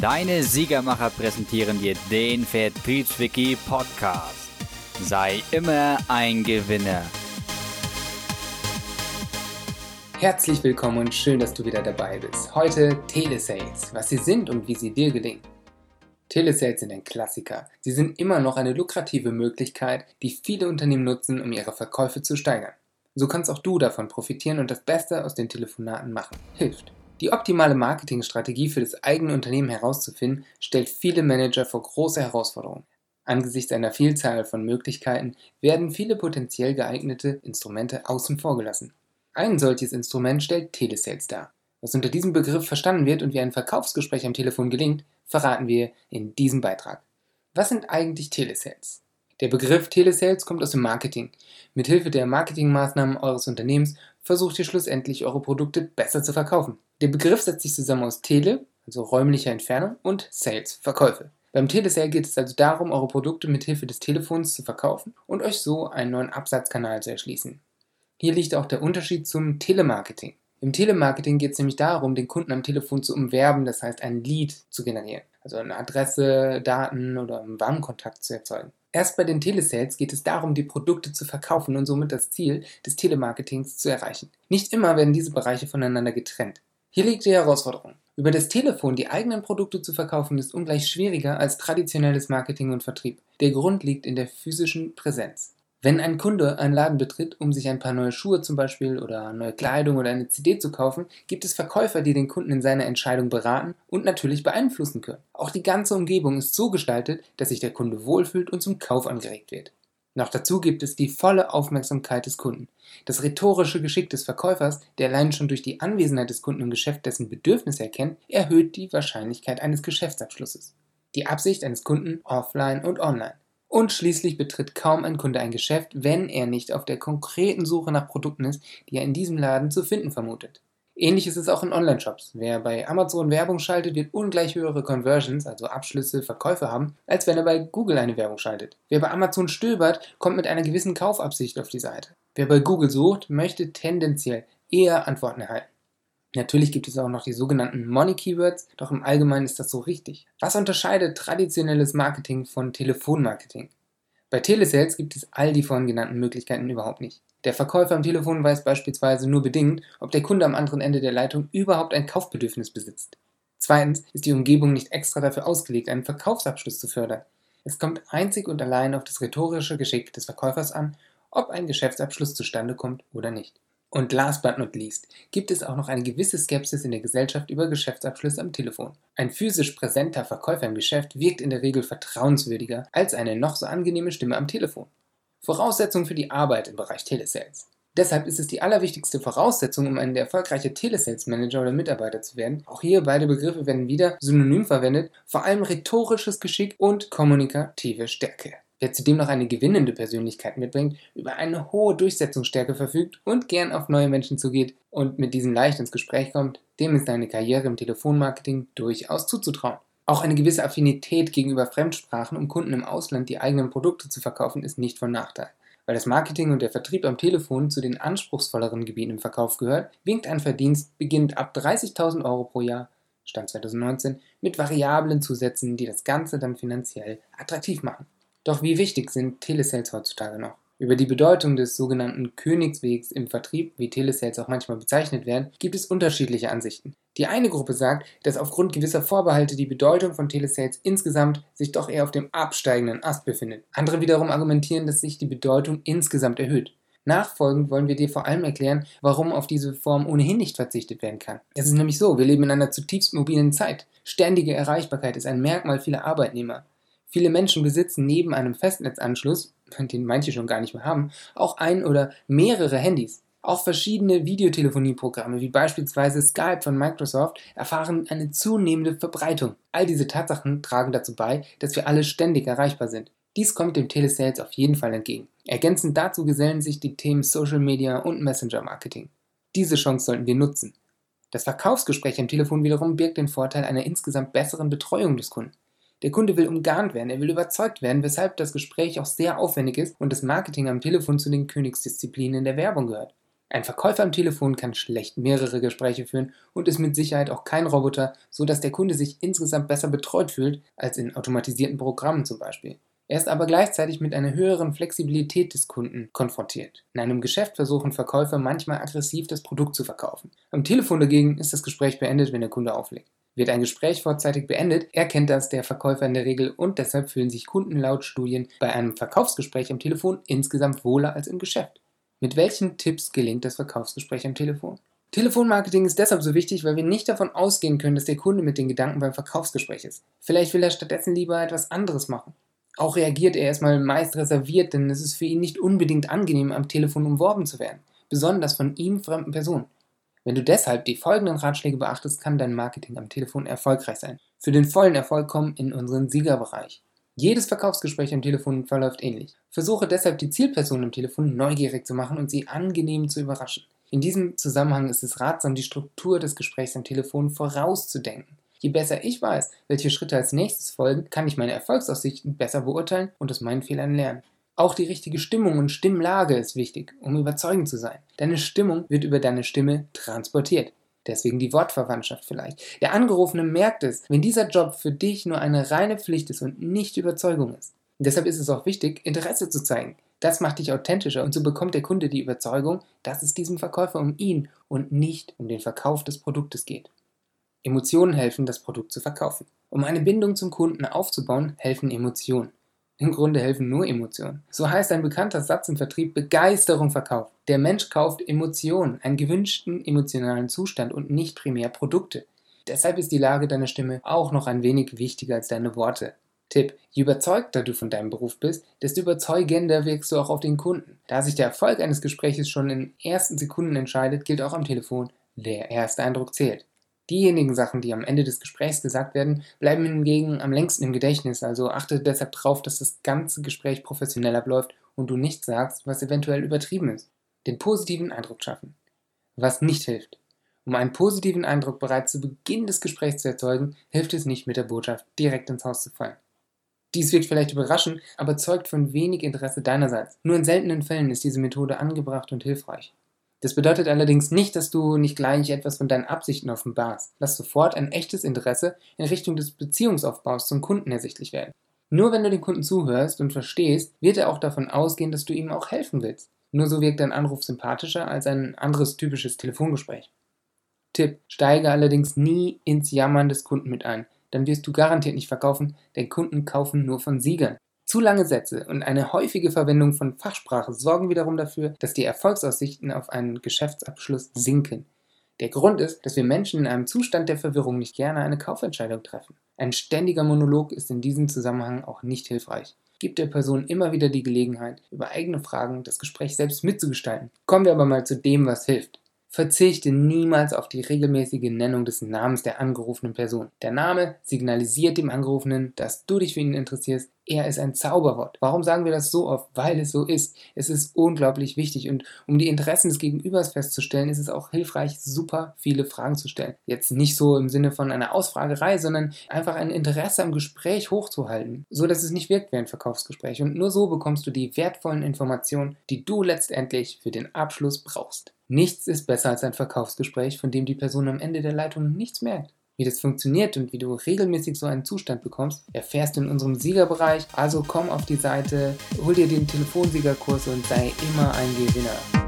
Deine Siegermacher präsentieren dir den Vertriebswiki Podcast. Sei immer ein Gewinner. Herzlich willkommen und schön, dass du wieder dabei bist. Heute Telesales, was sie sind und wie sie dir gelingen. Telesales sind ein Klassiker. Sie sind immer noch eine lukrative Möglichkeit, die viele Unternehmen nutzen, um ihre Verkäufe zu steigern. So kannst auch du davon profitieren und das Beste aus den Telefonaten machen. Hilft. Die optimale Marketingstrategie für das eigene Unternehmen herauszufinden, stellt viele Manager vor große Herausforderungen. Angesichts einer Vielzahl von Möglichkeiten werden viele potenziell geeignete Instrumente außen vor gelassen. Ein solches Instrument stellt Telesales dar. Was unter diesem Begriff verstanden wird und wie ein Verkaufsgespräch am Telefon gelingt, verraten wir in diesem Beitrag. Was sind eigentlich Telesales? Der Begriff Telesales kommt aus dem Marketing. Mithilfe der Marketingmaßnahmen eures Unternehmens versucht ihr schlussendlich eure Produkte besser zu verkaufen. Der Begriff setzt sich zusammen aus Tele, also räumlicher Entfernung, und Sales, Verkäufe. Beim Telesale geht es also darum, eure Produkte mithilfe des Telefons zu verkaufen und euch so einen neuen Absatzkanal zu erschließen. Hier liegt auch der Unterschied zum Telemarketing. Im Telemarketing geht es nämlich darum, den Kunden am Telefon zu umwerben, das heißt ein Lead zu generieren, also eine Adresse, Daten oder einen Warnkontakt zu erzeugen. Erst bei den Telesales geht es darum, die Produkte zu verkaufen und somit das Ziel des Telemarketings zu erreichen. Nicht immer werden diese Bereiche voneinander getrennt. Hier liegt die Herausforderung. Über das Telefon die eigenen Produkte zu verkaufen ist ungleich schwieriger als traditionelles Marketing und Vertrieb. Der Grund liegt in der physischen Präsenz. Wenn ein Kunde einen Laden betritt, um sich ein paar neue Schuhe zum Beispiel oder neue Kleidung oder eine CD zu kaufen, gibt es Verkäufer, die den Kunden in seiner Entscheidung beraten und natürlich beeinflussen können. Auch die ganze Umgebung ist so gestaltet, dass sich der Kunde wohlfühlt und zum Kauf angeregt wird. Noch dazu gibt es die volle Aufmerksamkeit des Kunden. Das rhetorische Geschick des Verkäufers, der allein schon durch die Anwesenheit des Kunden im Geschäft dessen Bedürfnisse erkennt, erhöht die Wahrscheinlichkeit eines Geschäftsabschlusses. Die Absicht eines Kunden offline und online. Und schließlich betritt kaum ein Kunde ein Geschäft, wenn er nicht auf der konkreten Suche nach Produkten ist, die er in diesem Laden zu finden vermutet. Ähnlich ist es auch in Online-Shops. Wer bei Amazon Werbung schaltet, wird ungleich höhere Conversions, also Abschlüsse, Verkäufe haben, als wenn er bei Google eine Werbung schaltet. Wer bei Amazon stöbert, kommt mit einer gewissen Kaufabsicht auf die Seite. Wer bei Google sucht, möchte tendenziell eher Antworten erhalten. Natürlich gibt es auch noch die sogenannten Money Keywords, doch im Allgemeinen ist das so richtig. Was unterscheidet traditionelles Marketing von Telefonmarketing? Bei Telesales gibt es all die vorhin genannten Möglichkeiten überhaupt nicht. Der Verkäufer am Telefon weiß beispielsweise nur bedingt, ob der Kunde am anderen Ende der Leitung überhaupt ein Kaufbedürfnis besitzt. Zweitens ist die Umgebung nicht extra dafür ausgelegt, einen Verkaufsabschluss zu fördern. Es kommt einzig und allein auf das rhetorische Geschick des Verkäufers an, ob ein Geschäftsabschluss zustande kommt oder nicht. Und last but not least gibt es auch noch eine gewisse Skepsis in der Gesellschaft über Geschäftsabschlüsse am Telefon. Ein physisch präsenter Verkäufer im Geschäft wirkt in der Regel vertrauenswürdiger als eine noch so angenehme Stimme am Telefon. Voraussetzung für die Arbeit im Bereich Telesales. Deshalb ist es die allerwichtigste Voraussetzung, um ein erfolgreicher Telesales Manager oder Mitarbeiter zu werden. Auch hier beide Begriffe werden wieder synonym verwendet, vor allem rhetorisches Geschick und kommunikative Stärke. Wer zudem noch eine gewinnende Persönlichkeit mitbringt, über eine hohe Durchsetzungsstärke verfügt und gern auf neue Menschen zugeht und mit diesen leicht ins Gespräch kommt, dem ist eine Karriere im Telefonmarketing durchaus zuzutrauen. Auch eine gewisse Affinität gegenüber Fremdsprachen, um Kunden im Ausland die eigenen Produkte zu verkaufen, ist nicht von Nachteil. Weil das Marketing und der Vertrieb am Telefon zu den anspruchsvolleren Gebieten im Verkauf gehört, winkt ein Verdienst beginnend ab 30.000 Euro pro Jahr, Stand 2019, mit variablen Zusätzen, die das Ganze dann finanziell attraktiv machen. Doch wie wichtig sind Telesales heutzutage noch? Über die Bedeutung des sogenannten Königswegs im Vertrieb, wie Telesales auch manchmal bezeichnet werden, gibt es unterschiedliche Ansichten. Die eine Gruppe sagt, dass aufgrund gewisser Vorbehalte die Bedeutung von Telesales insgesamt sich doch eher auf dem absteigenden Ast befindet. Andere wiederum argumentieren, dass sich die Bedeutung insgesamt erhöht. Nachfolgend wollen wir dir vor allem erklären, warum auf diese Form ohnehin nicht verzichtet werden kann. Es ist nämlich so, wir leben in einer zutiefst mobilen Zeit. Ständige Erreichbarkeit ist ein Merkmal vieler Arbeitnehmer. Viele Menschen besitzen neben einem Festnetzanschluss, den manche schon gar nicht mehr haben, auch ein oder mehrere Handys. Auch verschiedene Videotelefonieprogramme wie beispielsweise Skype von Microsoft erfahren eine zunehmende Verbreitung. All diese Tatsachen tragen dazu bei, dass wir alle ständig erreichbar sind. Dies kommt dem Telesales auf jeden Fall entgegen. Ergänzend dazu gesellen sich die Themen Social Media und Messenger Marketing. Diese Chance sollten wir nutzen. Das Verkaufsgespräch am Telefon wiederum birgt den Vorteil einer insgesamt besseren Betreuung des Kunden. Der Kunde will umgarnt werden, er will überzeugt werden, weshalb das Gespräch auch sehr aufwendig ist und das Marketing am Telefon zu den Königsdisziplinen in der Werbung gehört. Ein Verkäufer am Telefon kann schlecht mehrere Gespräche führen und ist mit Sicherheit auch kein Roboter, so dass der Kunde sich insgesamt besser betreut fühlt als in automatisierten Programmen zum Beispiel. Er ist aber gleichzeitig mit einer höheren Flexibilität des Kunden konfrontiert. In einem Geschäft versuchen Verkäufer manchmal aggressiv das Produkt zu verkaufen. Am Telefon dagegen ist das Gespräch beendet, wenn der Kunde auflegt. Wird ein Gespräch vorzeitig beendet, erkennt das der Verkäufer in der Regel und deshalb fühlen sich Kunden laut Studien bei einem Verkaufsgespräch am Telefon insgesamt wohler als im Geschäft. Mit welchen Tipps gelingt das Verkaufsgespräch am Telefon? Telefonmarketing ist deshalb so wichtig, weil wir nicht davon ausgehen können, dass der Kunde mit den Gedanken beim Verkaufsgespräch ist. Vielleicht will er stattdessen lieber etwas anderes machen. Auch reagiert er erstmal meist reserviert, denn es ist für ihn nicht unbedingt angenehm, am Telefon umworben zu werden, besonders von ihm fremden Personen. Wenn du deshalb die folgenden Ratschläge beachtest, kann dein Marketing am Telefon erfolgreich sein. Für den vollen Erfolg kommen in unseren Siegerbereich. Jedes Verkaufsgespräch am Telefon verläuft ähnlich. Versuche deshalb die Zielperson am Telefon neugierig zu machen und sie angenehm zu überraschen. In diesem Zusammenhang ist es ratsam, die Struktur des Gesprächs am Telefon vorauszudenken. Je besser ich weiß, welche Schritte als nächstes folgen, kann ich meine Erfolgsaussichten besser beurteilen und aus meinen Fehlern lernen. Auch die richtige Stimmung und Stimmlage ist wichtig, um überzeugend zu sein. Deine Stimmung wird über deine Stimme transportiert. Deswegen die Wortverwandtschaft vielleicht. Der Angerufene merkt es, wenn dieser Job für dich nur eine reine Pflicht ist und nicht Überzeugung ist. Und deshalb ist es auch wichtig, Interesse zu zeigen. Das macht dich authentischer und so bekommt der Kunde die Überzeugung, dass es diesem Verkäufer um ihn und nicht um den Verkauf des Produktes geht. Emotionen helfen, das Produkt zu verkaufen. Um eine Bindung zum Kunden aufzubauen, helfen Emotionen. Im Grunde helfen nur Emotionen. So heißt ein bekannter Satz im Vertrieb Begeisterung verkauft. Der Mensch kauft Emotionen, einen gewünschten emotionalen Zustand und nicht primär Produkte. Deshalb ist die Lage deiner Stimme auch noch ein wenig wichtiger als deine Worte. Tipp: Je überzeugter du von deinem Beruf bist, desto überzeugender wirkst du auch auf den Kunden. Da sich der Erfolg eines Gespräches schon in ersten Sekunden entscheidet, gilt auch am Telefon, der erste Eindruck zählt. Diejenigen Sachen, die am Ende des Gesprächs gesagt werden, bleiben hingegen am längsten im Gedächtnis, also achte deshalb darauf, dass das ganze Gespräch professionell abläuft und du nichts sagst, was eventuell übertrieben ist. Den positiven Eindruck schaffen. Was nicht hilft. Um einen positiven Eindruck bereits zu Beginn des Gesprächs zu erzeugen, hilft es nicht, mit der Botschaft direkt ins Haus zu fallen. Dies wirkt vielleicht überraschend, aber zeugt von wenig Interesse deinerseits. Nur in seltenen Fällen ist diese Methode angebracht und hilfreich. Das bedeutet allerdings nicht, dass du nicht gleich etwas von deinen Absichten offenbarst. Lass sofort ein echtes Interesse in Richtung des Beziehungsaufbaus zum Kunden ersichtlich werden. Nur wenn du den Kunden zuhörst und verstehst, wird er auch davon ausgehen, dass du ihm auch helfen willst. Nur so wirkt dein Anruf sympathischer als ein anderes typisches Telefongespräch. Tipp: Steige allerdings nie ins Jammern des Kunden mit ein. Dann wirst du garantiert nicht verkaufen, denn Kunden kaufen nur von Siegern. Zu lange Sätze und eine häufige Verwendung von Fachsprache sorgen wiederum dafür, dass die Erfolgsaussichten auf einen Geschäftsabschluss sinken. Der Grund ist, dass wir Menschen in einem Zustand der Verwirrung nicht gerne eine Kaufentscheidung treffen. Ein ständiger Monolog ist in diesem Zusammenhang auch nicht hilfreich. Gib der Person immer wieder die Gelegenheit, über eigene Fragen das Gespräch selbst mitzugestalten. Kommen wir aber mal zu dem, was hilft. Verzichte niemals auf die regelmäßige Nennung des Namens der angerufenen Person. Der Name signalisiert dem Angerufenen, dass du dich für ihn interessierst. Er ist ein Zauberwort. Warum sagen wir das so oft? Weil es so ist. Es ist unglaublich wichtig und um die Interessen des Gegenübers festzustellen, ist es auch hilfreich, super viele Fragen zu stellen. Jetzt nicht so im Sinne von einer Ausfragerei, sondern einfach ein Interesse am Gespräch hochzuhalten, so dass es nicht wirkt wie ein Verkaufsgespräch. Und nur so bekommst du die wertvollen Informationen, die du letztendlich für den Abschluss brauchst. Nichts ist besser als ein Verkaufsgespräch, von dem die Person am Ende der Leitung nichts merkt. Wie das funktioniert und wie du regelmäßig so einen Zustand bekommst, erfährst du in unserem Siegerbereich. Also komm auf die Seite, hol dir den Telefonsiegerkurs und sei immer ein Gewinner.